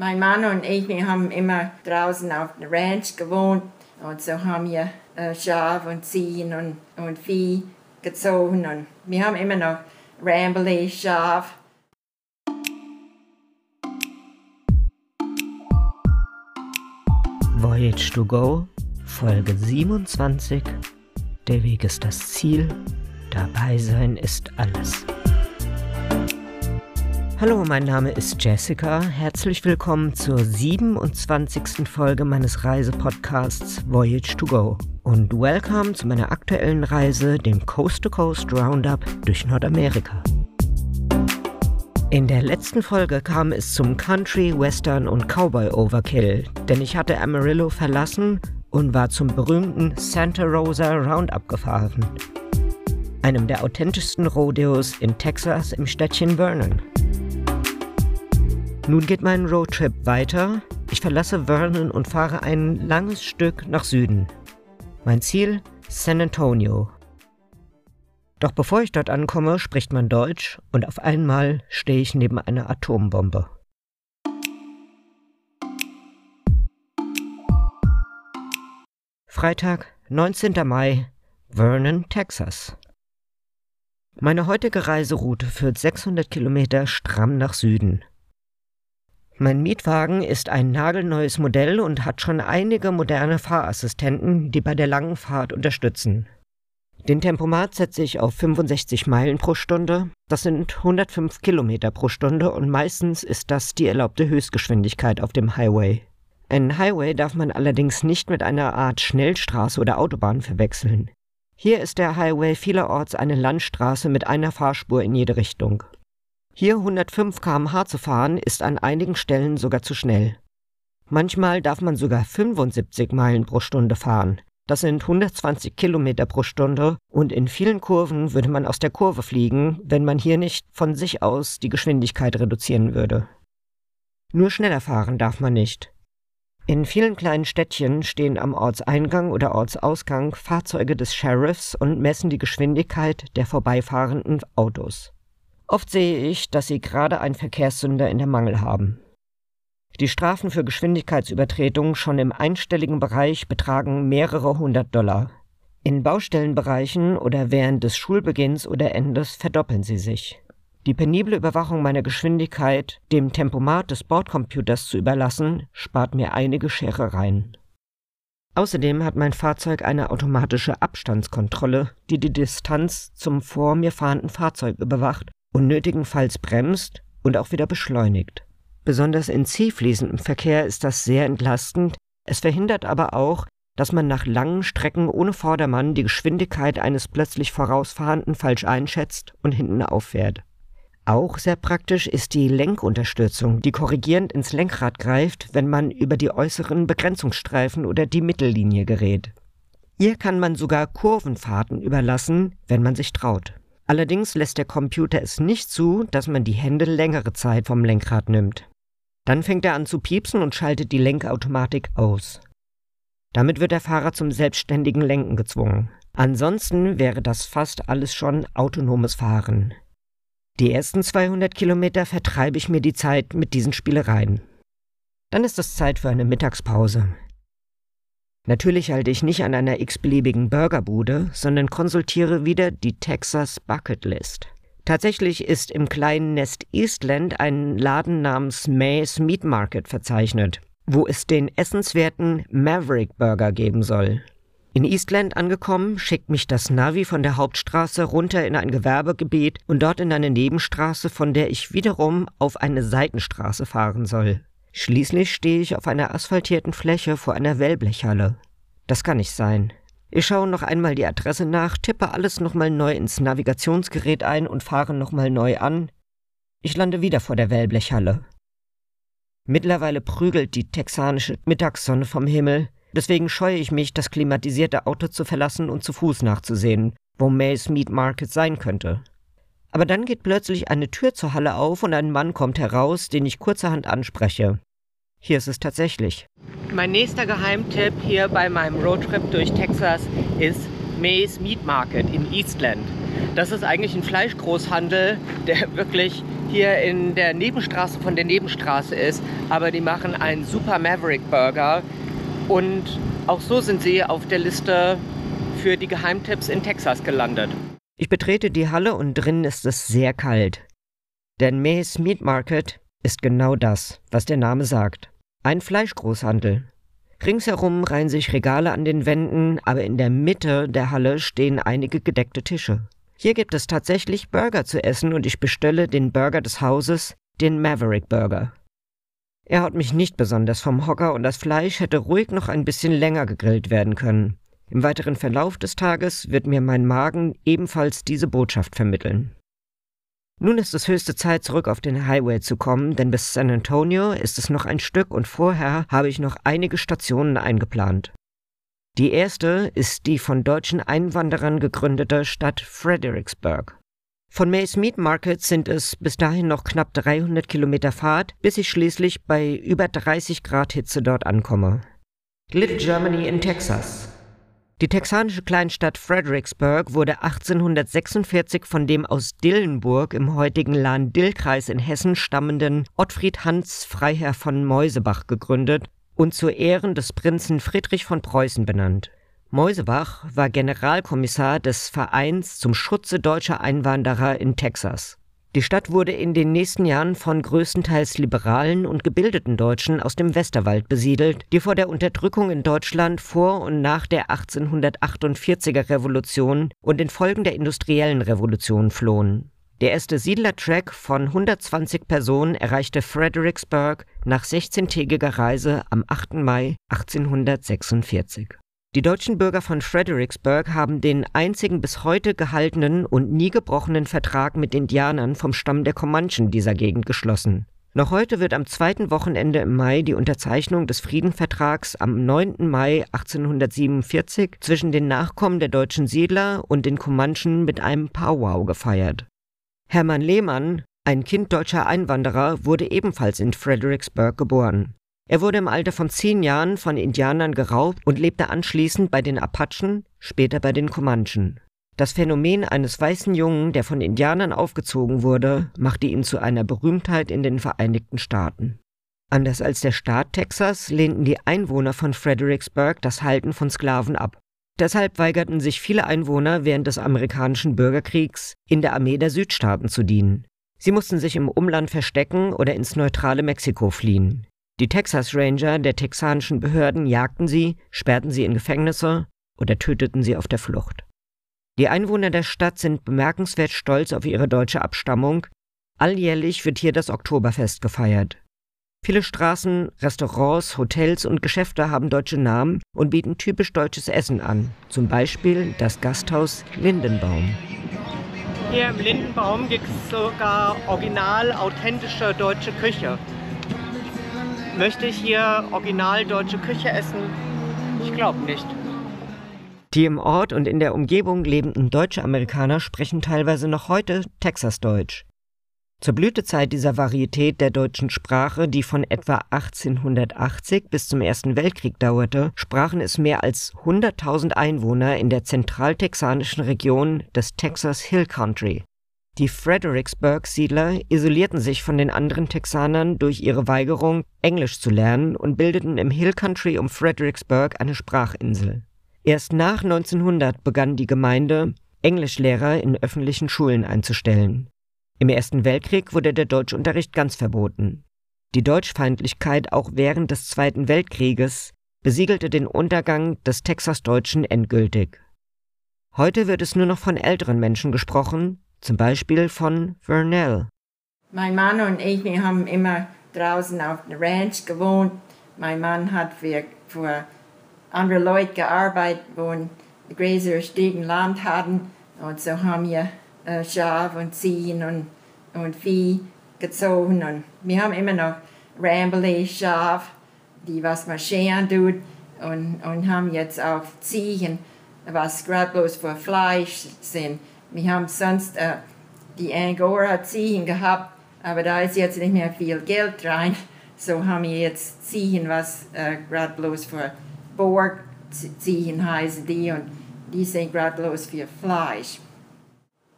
Mein Mann und ich, wir haben immer draußen auf der Ranch gewohnt und so haben wir äh, Schaf und Ziehen und, und Vieh gezogen und wir haben immer noch Rambly, Schaf. Voyage to Go, Folge 27. Der Weg ist das Ziel, dabei sein ist alles. Hallo, mein Name ist Jessica. Herzlich willkommen zur 27. Folge meines Reisepodcasts Voyage to Go. Und welcome zu meiner aktuellen Reise, dem Coast to Coast Roundup durch Nordamerika. In der letzten Folge kam es zum Country, Western und Cowboy Overkill, denn ich hatte Amarillo verlassen und war zum berühmten Santa Rosa Roundup gefahren. Einem der authentischsten Rodeos in Texas im Städtchen Vernon. Nun geht mein Roadtrip weiter. Ich verlasse Vernon und fahre ein langes Stück nach Süden. Mein Ziel San Antonio. Doch bevor ich dort ankomme, spricht man Deutsch und auf einmal stehe ich neben einer Atombombe. Freitag, 19. Mai, Vernon, Texas. Meine heutige Reiseroute führt 600 Kilometer stramm nach Süden. Mein Mietwagen ist ein nagelneues Modell und hat schon einige moderne Fahrassistenten, die bei der langen Fahrt unterstützen. Den Tempomat setze ich auf 65 Meilen pro Stunde. Das sind 105 Kilometer pro Stunde und meistens ist das die erlaubte Höchstgeschwindigkeit auf dem Highway. Einen Highway darf man allerdings nicht mit einer Art Schnellstraße oder Autobahn verwechseln. Hier ist der Highway vielerorts eine Landstraße mit einer Fahrspur in jede Richtung. Hier 105 km/h zu fahren, ist an einigen Stellen sogar zu schnell. Manchmal darf man sogar 75 Meilen pro Stunde fahren. Das sind 120 Kilometer pro Stunde und in vielen Kurven würde man aus der Kurve fliegen, wenn man hier nicht von sich aus die Geschwindigkeit reduzieren würde. Nur schneller fahren darf man nicht. In vielen kleinen Städtchen stehen am Ortseingang oder Ortsausgang Fahrzeuge des Sheriffs und messen die Geschwindigkeit der vorbeifahrenden Autos. Oft sehe ich, dass sie gerade einen Verkehrssünder in der Mangel haben. Die Strafen für Geschwindigkeitsübertretungen schon im einstelligen Bereich betragen mehrere hundert Dollar. In Baustellenbereichen oder während des Schulbeginns oder Endes verdoppeln sie sich. Die penible Überwachung meiner Geschwindigkeit dem Tempomat des Bordcomputers zu überlassen, spart mir einige Scherereien. Außerdem hat mein Fahrzeug eine automatische Abstandskontrolle, die die Distanz zum vor mir fahrenden Fahrzeug überwacht und nötigenfalls bremst und auch wieder beschleunigt. Besonders in zielfließendem Verkehr ist das sehr entlastend, es verhindert aber auch, dass man nach langen Strecken ohne Vordermann die Geschwindigkeit eines plötzlich vorausfahrenden falsch einschätzt und hinten auffährt. Auch sehr praktisch ist die Lenkunterstützung, die korrigierend ins Lenkrad greift, wenn man über die äußeren Begrenzungsstreifen oder die Mittellinie gerät. Ihr kann man sogar Kurvenfahrten überlassen, wenn man sich traut. Allerdings lässt der Computer es nicht zu, dass man die Hände längere Zeit vom Lenkrad nimmt. Dann fängt er an zu piepsen und schaltet die Lenkautomatik aus. Damit wird der Fahrer zum selbstständigen Lenken gezwungen. Ansonsten wäre das fast alles schon autonomes Fahren. Die ersten 200 Kilometer vertreibe ich mir die Zeit mit diesen Spielereien. Dann ist es Zeit für eine Mittagspause. Natürlich halte ich nicht an einer x-beliebigen Burgerbude, sondern konsultiere wieder die Texas Bucket List. Tatsächlich ist im kleinen Nest Eastland ein Laden namens May's Meat Market verzeichnet, wo es den essenswerten Maverick Burger geben soll. In Eastland angekommen, schickt mich das Navi von der Hauptstraße runter in ein Gewerbegebiet und dort in eine Nebenstraße, von der ich wiederum auf eine Seitenstraße fahren soll. Schließlich stehe ich auf einer asphaltierten Fläche vor einer Wellblechhalle. Das kann nicht sein. Ich schaue noch einmal die Adresse nach, tippe alles nochmal neu ins Navigationsgerät ein und fahre nochmal neu an. Ich lande wieder vor der Wellblechhalle. Mittlerweile prügelt die texanische Mittagssonne vom Himmel, deswegen scheue ich mich, das klimatisierte Auto zu verlassen und zu Fuß nachzusehen, wo May's Meat Market sein könnte. Aber dann geht plötzlich eine Tür zur Halle auf und ein Mann kommt heraus, den ich kurzerhand anspreche. Hier ist es tatsächlich. Mein nächster Geheimtipp hier bei meinem Roadtrip durch Texas ist May's Meat Market in Eastland. Das ist eigentlich ein Fleischgroßhandel, der wirklich hier in der Nebenstraße von der Nebenstraße ist, aber die machen einen Super Maverick Burger und auch so sind sie auf der Liste für die Geheimtipps in Texas gelandet. Ich betrete die Halle und drinnen ist es sehr kalt. Denn Mays Meat Market ist genau das, was der Name sagt. Ein Fleischgroßhandel. Ringsherum reihen sich Regale an den Wänden, aber in der Mitte der Halle stehen einige gedeckte Tische. Hier gibt es tatsächlich Burger zu essen und ich bestelle den Burger des Hauses, den Maverick Burger. Er haut mich nicht besonders vom Hocker und das Fleisch hätte ruhig noch ein bisschen länger gegrillt werden können. Im weiteren Verlauf des Tages wird mir mein Magen ebenfalls diese Botschaft vermitteln. Nun ist es höchste Zeit, zurück auf den Highway zu kommen, denn bis San Antonio ist es noch ein Stück und vorher habe ich noch einige Stationen eingeplant. Die erste ist die von deutschen Einwanderern gegründete Stadt Fredericksburg. Von Mays Meat Market sind es bis dahin noch knapp 300 Kilometer Fahrt, bis ich schließlich bei über 30 Grad Hitze dort ankomme. Little Germany in Texas. Die texanische Kleinstadt Fredericksburg wurde 1846 von dem aus Dillenburg im heutigen Lahn-Dill-Kreis in Hessen stammenden Ottfried Hans Freiherr von Meusebach gegründet und zu Ehren des Prinzen Friedrich von Preußen benannt. Meusebach war Generalkommissar des Vereins zum Schutze deutscher Einwanderer in Texas. Die Stadt wurde in den nächsten Jahren von größtenteils liberalen und gebildeten Deutschen aus dem Westerwald besiedelt, die vor der Unterdrückung in Deutschland vor und nach der 1848er Revolution und den Folgen der industriellen Revolution flohen. Der erste Siedlertrack von 120 Personen erreichte Fredericksburg nach 16-tägiger Reise am 8. Mai 1846. Die deutschen Bürger von Fredericksburg haben den einzigen bis heute gehaltenen und nie gebrochenen Vertrag mit Indianern vom Stamm der Comanchen dieser Gegend geschlossen. Noch heute wird am zweiten Wochenende im Mai die Unterzeichnung des Friedenvertrags am 9. Mai 1847 zwischen den Nachkommen der deutschen Siedler und den Comanchen mit einem Powwow gefeiert. Hermann Lehmann, ein Kind deutscher Einwanderer, wurde ebenfalls in Fredericksburg geboren. Er wurde im Alter von zehn Jahren von Indianern geraubt und lebte anschließend bei den Apachen, später bei den Comanchen. Das Phänomen eines weißen Jungen, der von Indianern aufgezogen wurde, machte ihn zu einer Berühmtheit in den Vereinigten Staaten. Anders als der Staat Texas lehnten die Einwohner von Fredericksburg das Halten von Sklaven ab. Deshalb weigerten sich viele Einwohner während des amerikanischen Bürgerkriegs, in der Armee der Südstaaten zu dienen. Sie mussten sich im Umland verstecken oder ins neutrale Mexiko fliehen. Die Texas Ranger der texanischen Behörden jagten sie, sperrten sie in Gefängnisse oder töteten sie auf der Flucht. Die Einwohner der Stadt sind bemerkenswert stolz auf ihre deutsche Abstammung. Alljährlich wird hier das Oktoberfest gefeiert. Viele Straßen, Restaurants, Hotels und Geschäfte haben deutsche Namen und bieten typisch deutsches Essen an, zum Beispiel das Gasthaus Lindenbaum. Hier im Lindenbaum gibt es sogar original authentische deutsche Küche. Möchte ich hier original deutsche Küche essen? Ich glaube nicht. Die im Ort und in der Umgebung lebenden deutsche Amerikaner sprechen teilweise noch heute Texasdeutsch. Zur Blütezeit dieser Varietät der deutschen Sprache, die von etwa 1880 bis zum Ersten Weltkrieg dauerte, sprachen es mehr als 100.000 Einwohner in der zentraltexanischen Region des Texas Hill Country. Die Fredericksburg-Siedler isolierten sich von den anderen Texanern durch ihre Weigerung, Englisch zu lernen und bildeten im Hill Country um Fredericksburg eine Sprachinsel. Erst nach 1900 begann die Gemeinde, Englischlehrer in öffentlichen Schulen einzustellen. Im Ersten Weltkrieg wurde der Deutschunterricht ganz verboten. Die Deutschfeindlichkeit auch während des Zweiten Weltkrieges besiegelte den Untergang des Texasdeutschen endgültig. Heute wird es nur noch von älteren Menschen gesprochen, zum Beispiel von Vernell. Mein Mann und ich, wir haben immer draußen auf der Ranch gewohnt. Mein Mann hat für, für andere Leute gearbeitet, wo größeres Stück Land hatten. Und so haben wir äh, Schaf und Ziehen und, und Vieh gezogen. Und wir haben immer noch Rambley Schaf, die was man scheren tut. Und, und haben jetzt auch Ziehen, was gerade bloß für Fleisch sind. Wir haben sonst äh, die Angora-Ziehen gehabt, aber da ist jetzt nicht mehr viel Geld rein. So haben wir jetzt Ziehen, was äh, gerade bloß für Borg-Ziehen heißen die und die sind gerade bloß für Fleisch.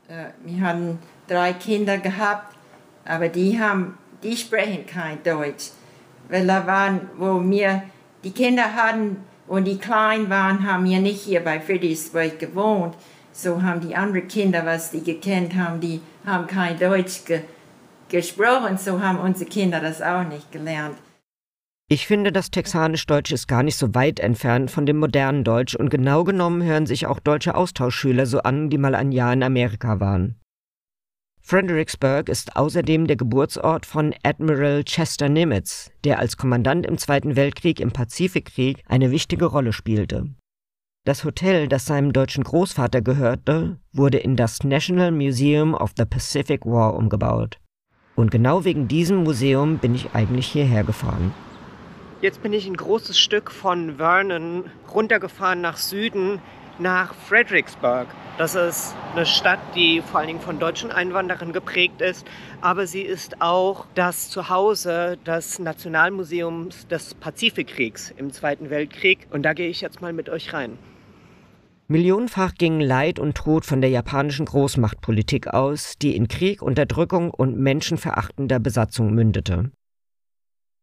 Äh, wir haben drei Kinder gehabt. aber die haben, die sprechen kein Deutsch. Weil da waren, wo wir die Kinder hatten und die klein waren, haben wir nicht hier bei Friedrichsburg gewohnt. So haben die anderen Kinder, was die gekannt haben, die haben kein Deutsch ge gesprochen, so haben unsere Kinder das auch nicht gelernt. Ich finde, das Texanisch-Deutsch ist gar nicht so weit entfernt von dem modernen Deutsch und genau genommen hören sich auch deutsche Austauschschüler so an, die mal ein Jahr in Amerika waren. Fredericksburg ist außerdem der Geburtsort von Admiral Chester Nimitz, der als Kommandant im Zweiten Weltkrieg im Pazifikkrieg eine wichtige Rolle spielte. Das Hotel, das seinem deutschen Großvater gehörte, wurde in das National Museum of the Pacific War umgebaut. Und genau wegen diesem Museum bin ich eigentlich hierher gefahren. Jetzt bin ich ein großes Stück von Vernon runtergefahren nach Süden, nach Fredericksburg. Das ist eine Stadt, die vor allen Dingen von deutschen Einwanderern geprägt ist, aber sie ist auch das Zuhause des Nationalmuseums des Pazifikkriegs im Zweiten Weltkrieg. Und da gehe ich jetzt mal mit euch rein. Millionenfach gingen Leid und Tod von der japanischen Großmachtpolitik aus, die in Krieg, Unterdrückung und menschenverachtender Besatzung mündete.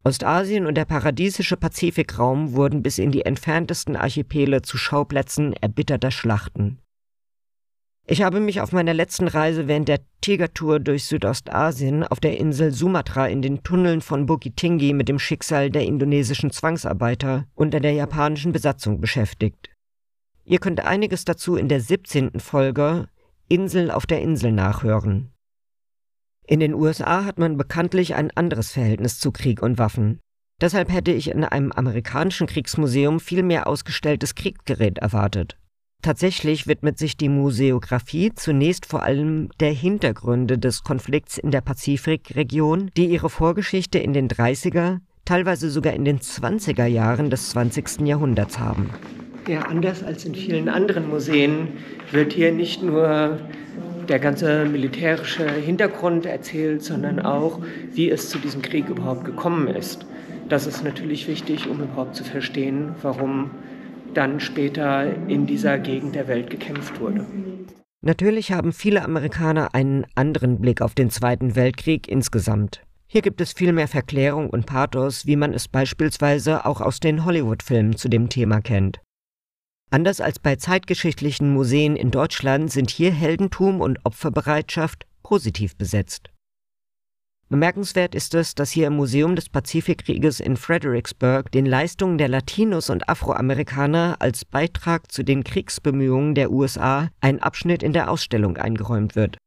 Ostasien und der paradiesische Pazifikraum wurden bis in die entferntesten Archipele zu Schauplätzen erbitterter Schlachten. Ich habe mich auf meiner letzten Reise während der Tigertour durch Südostasien auf der Insel Sumatra in den Tunneln von Bukit mit dem Schicksal der indonesischen Zwangsarbeiter unter der japanischen Besatzung beschäftigt. Ihr könnt einiges dazu in der 17. Folge Insel auf der Insel nachhören. In den USA hat man bekanntlich ein anderes Verhältnis zu Krieg und Waffen. Deshalb hätte ich in einem amerikanischen Kriegsmuseum viel mehr ausgestelltes Kriegsgerät erwartet. Tatsächlich widmet sich die Museographie zunächst vor allem der Hintergründe des Konflikts in der Pazifikregion, die ihre Vorgeschichte in den 30er, teilweise sogar in den 20er Jahren des 20. Jahrhunderts haben. Ja, anders als in vielen anderen Museen wird hier nicht nur der ganze militärische Hintergrund erzählt, sondern auch, wie es zu diesem Krieg überhaupt gekommen ist. Das ist natürlich wichtig, um überhaupt zu verstehen, warum dann später in dieser Gegend der Welt gekämpft wurde. Natürlich haben viele Amerikaner einen anderen Blick auf den Zweiten Weltkrieg insgesamt. Hier gibt es viel mehr Verklärung und Pathos, wie man es beispielsweise auch aus den Hollywood-Filmen zu dem Thema kennt. Anders als bei zeitgeschichtlichen Museen in Deutschland sind hier Heldentum und Opferbereitschaft positiv besetzt. Bemerkenswert ist es, dass hier im Museum des Pazifikkrieges in Fredericksburg den Leistungen der Latinos und Afroamerikaner als Beitrag zu den Kriegsbemühungen der USA ein Abschnitt in der Ausstellung eingeräumt wird.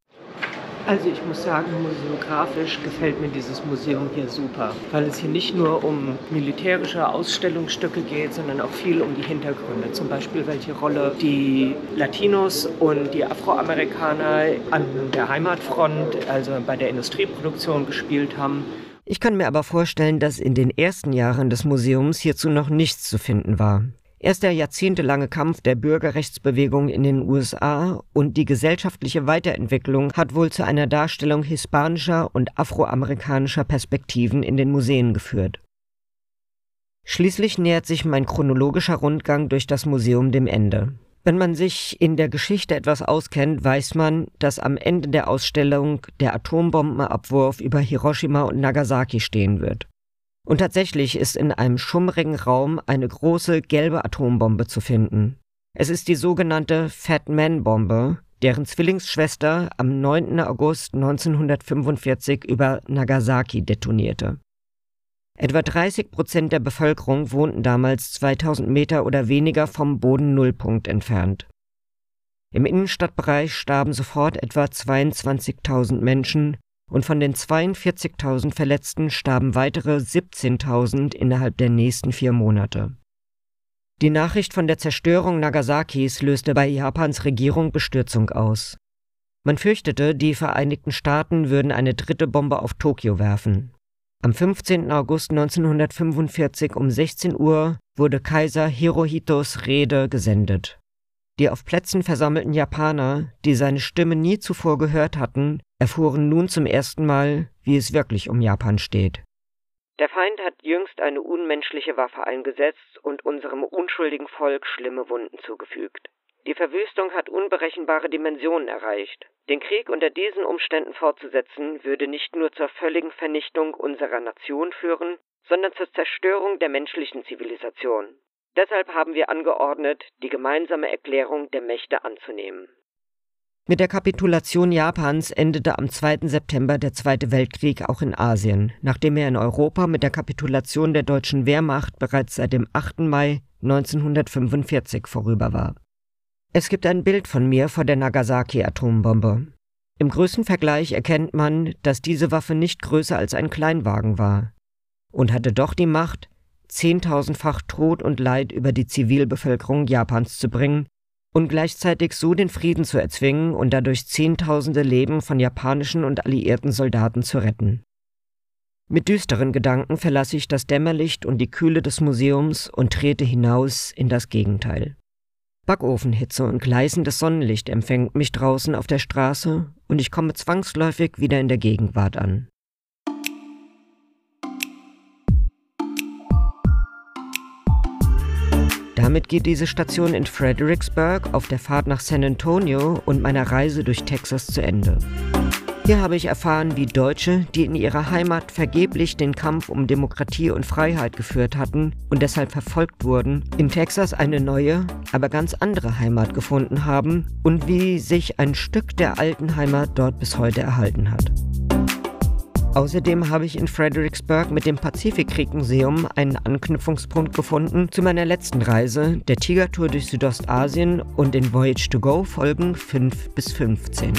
Also ich muss sagen, museografisch gefällt mir dieses Museum hier super, weil es hier nicht nur um militärische Ausstellungsstücke geht, sondern auch viel um die Hintergründe. Zum Beispiel, welche Rolle die Latinos und die Afroamerikaner an der Heimatfront, also bei der Industrieproduktion gespielt haben. Ich kann mir aber vorstellen, dass in den ersten Jahren des Museums hierzu noch nichts zu finden war. Erst der jahrzehntelange Kampf der Bürgerrechtsbewegung in den USA und die gesellschaftliche Weiterentwicklung hat wohl zu einer Darstellung hispanischer und afroamerikanischer Perspektiven in den Museen geführt. Schließlich nähert sich mein chronologischer Rundgang durch das Museum dem Ende. Wenn man sich in der Geschichte etwas auskennt, weiß man, dass am Ende der Ausstellung der Atombombenabwurf über Hiroshima und Nagasaki stehen wird. Und tatsächlich ist in einem schummrigen Raum eine große gelbe Atombombe zu finden. Es ist die sogenannte Fat Man Bombe, deren Zwillingsschwester am 9. August 1945 über Nagasaki detonierte. Etwa 30 Prozent der Bevölkerung wohnten damals 2000 Meter oder weniger vom Bodennullpunkt entfernt. Im Innenstadtbereich starben sofort etwa 22.000 Menschen und von den 42.000 Verletzten starben weitere 17.000 innerhalb der nächsten vier Monate. Die Nachricht von der Zerstörung Nagasakis löste bei Japans Regierung Bestürzung aus. Man fürchtete, die Vereinigten Staaten würden eine dritte Bombe auf Tokio werfen. Am 15. August 1945 um 16 Uhr wurde Kaiser Hirohitos Rede gesendet. Die auf Plätzen versammelten Japaner, die seine Stimme nie zuvor gehört hatten, erfuhren nun zum ersten Mal, wie es wirklich um Japan steht. Der Feind hat jüngst eine unmenschliche Waffe eingesetzt und unserem unschuldigen Volk schlimme Wunden zugefügt. Die Verwüstung hat unberechenbare Dimensionen erreicht. Den Krieg unter diesen Umständen fortzusetzen, würde nicht nur zur völligen Vernichtung unserer Nation führen, sondern zur Zerstörung der menschlichen Zivilisation. Deshalb haben wir angeordnet, die gemeinsame Erklärung der Mächte anzunehmen. Mit der Kapitulation Japans endete am 2. September der Zweite Weltkrieg auch in Asien, nachdem er in Europa mit der Kapitulation der deutschen Wehrmacht bereits seit dem 8. Mai 1945 vorüber war. Es gibt ein Bild von mir vor der Nagasaki-Atombombe. Im Größenvergleich erkennt man, dass diese Waffe nicht größer als ein Kleinwagen war und hatte doch die Macht, zehntausendfach Tod und Leid über die Zivilbevölkerung Japans zu bringen und gleichzeitig so den Frieden zu erzwingen und dadurch Zehntausende Leben von japanischen und alliierten Soldaten zu retten. Mit düsteren Gedanken verlasse ich das Dämmerlicht und die Kühle des Museums und trete hinaus in das Gegenteil. Backofenhitze und gleißendes Sonnenlicht empfängt mich draußen auf der Straße und ich komme zwangsläufig wieder in der Gegenwart an. Damit geht diese Station in Fredericksburg auf der Fahrt nach San Antonio und meiner Reise durch Texas zu Ende. Hier habe ich erfahren, wie Deutsche, die in ihrer Heimat vergeblich den Kampf um Demokratie und Freiheit geführt hatten und deshalb verfolgt wurden, in Texas eine neue, aber ganz andere Heimat gefunden haben und wie sich ein Stück der alten Heimat dort bis heute erhalten hat. Außerdem habe ich in Fredericksburg mit dem Pazifikkrieg-Museum einen Anknüpfungspunkt gefunden zu meiner letzten Reise, der Tigertour durch Südostasien und den Voyage to Go Folgen 5 bis 15.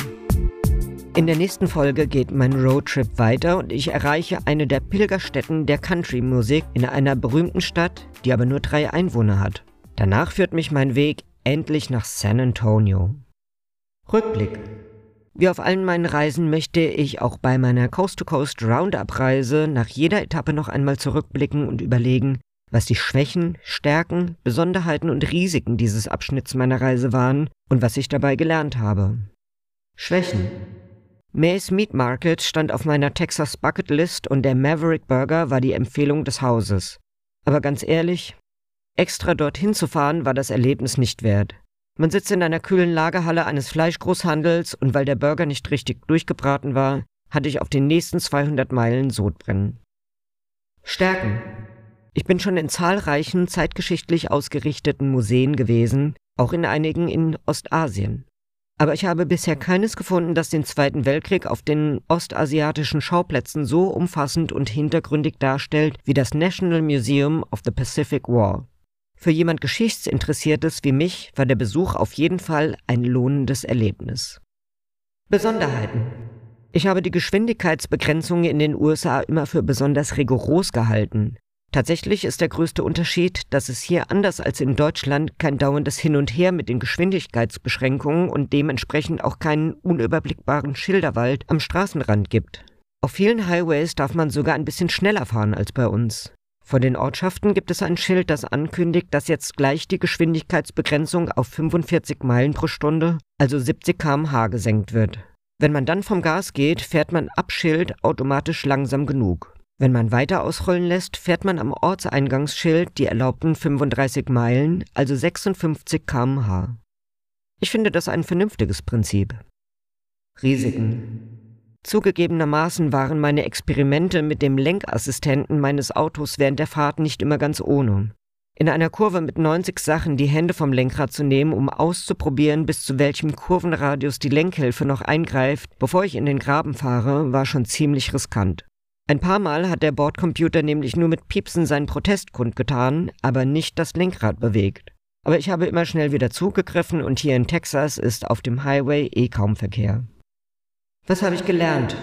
In der nächsten Folge geht mein Roadtrip weiter und ich erreiche eine der Pilgerstätten der Country-Musik in einer berühmten Stadt, die aber nur drei Einwohner hat. Danach führt mich mein Weg endlich nach San Antonio. Rückblick wie auf allen meinen Reisen möchte ich auch bei meiner Coast-to-Coast Roundup-Reise nach jeder Etappe noch einmal zurückblicken und überlegen, was die Schwächen, Stärken, Besonderheiten und Risiken dieses Abschnitts meiner Reise waren und was ich dabei gelernt habe. Schwächen. Mays Meat Market stand auf meiner Texas Bucket List und der Maverick Burger war die Empfehlung des Hauses. Aber ganz ehrlich, extra dorthin zu fahren war das Erlebnis nicht wert. Man sitzt in einer kühlen Lagerhalle eines Fleischgroßhandels und weil der Burger nicht richtig durchgebraten war, hatte ich auf den nächsten 200 Meilen Sodbrennen. Stärken. Ich bin schon in zahlreichen zeitgeschichtlich ausgerichteten Museen gewesen, auch in einigen in Ostasien. Aber ich habe bisher keines gefunden, das den Zweiten Weltkrieg auf den ostasiatischen Schauplätzen so umfassend und hintergründig darstellt wie das National Museum of the Pacific War. Für jemand Geschichtsinteressiertes wie mich war der Besuch auf jeden Fall ein lohnendes Erlebnis. Besonderheiten. Ich habe die Geschwindigkeitsbegrenzungen in den USA immer für besonders rigoros gehalten. Tatsächlich ist der größte Unterschied, dass es hier anders als in Deutschland kein dauerndes Hin und Her mit den Geschwindigkeitsbeschränkungen und dementsprechend auch keinen unüberblickbaren Schilderwald am Straßenrand gibt. Auf vielen Highways darf man sogar ein bisschen schneller fahren als bei uns. Vor den Ortschaften gibt es ein Schild, das ankündigt, dass jetzt gleich die Geschwindigkeitsbegrenzung auf 45 Meilen pro Stunde, also 70 km/h, gesenkt wird. Wenn man dann vom Gas geht, fährt man ab Schild automatisch langsam genug. Wenn man weiter ausrollen lässt, fährt man am Ortseingangsschild die erlaubten 35 Meilen, also 56 km/h. Ich finde das ein vernünftiges Prinzip. Risiken. Zugegebenermaßen waren meine Experimente mit dem Lenkassistenten meines Autos während der Fahrt nicht immer ganz ohne. In einer Kurve mit 90 Sachen die Hände vom Lenkrad zu nehmen, um auszuprobieren, bis zu welchem Kurvenradius die Lenkhilfe noch eingreift, bevor ich in den Graben fahre, war schon ziemlich riskant. Ein paar Mal hat der Bordcomputer nämlich nur mit Piepsen seinen Protest kundgetan, aber nicht das Lenkrad bewegt. Aber ich habe immer schnell wieder zugegriffen und hier in Texas ist auf dem Highway eh kaum Verkehr. Was habe ich gelernt?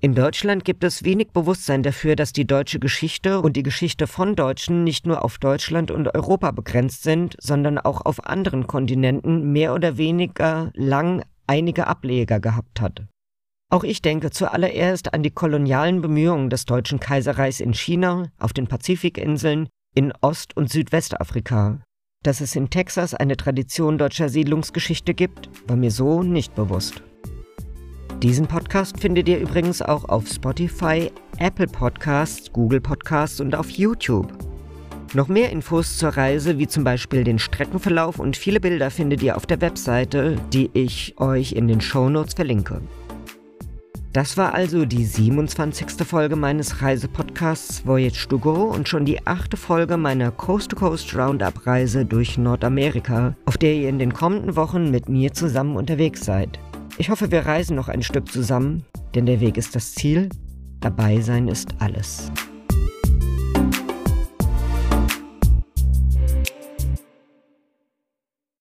In Deutschland gibt es wenig Bewusstsein dafür, dass die deutsche Geschichte und die Geschichte von Deutschen nicht nur auf Deutschland und Europa begrenzt sind, sondern auch auf anderen Kontinenten mehr oder weniger lang einige Ableger gehabt hat. Auch ich denke zuallererst an die kolonialen Bemühungen des Deutschen Kaiserreichs in China, auf den Pazifikinseln, in Ost- und Südwestafrika. Dass es in Texas eine Tradition deutscher Siedlungsgeschichte gibt, war mir so nicht bewusst. Diesen Podcast findet ihr übrigens auch auf Spotify, Apple Podcasts, Google Podcasts und auf YouTube. Noch mehr Infos zur Reise, wie zum Beispiel den Streckenverlauf und viele Bilder findet ihr auf der Webseite, die ich euch in den Shownotes verlinke. Das war also die 27. Folge meines Reisepodcasts Voyage to Go und schon die achte Folge meiner Coast-to-Coast Roundup-Reise durch Nordamerika, auf der ihr in den kommenden Wochen mit mir zusammen unterwegs seid. Ich hoffe, wir reisen noch ein Stück zusammen, denn der Weg ist das Ziel, dabei sein ist alles.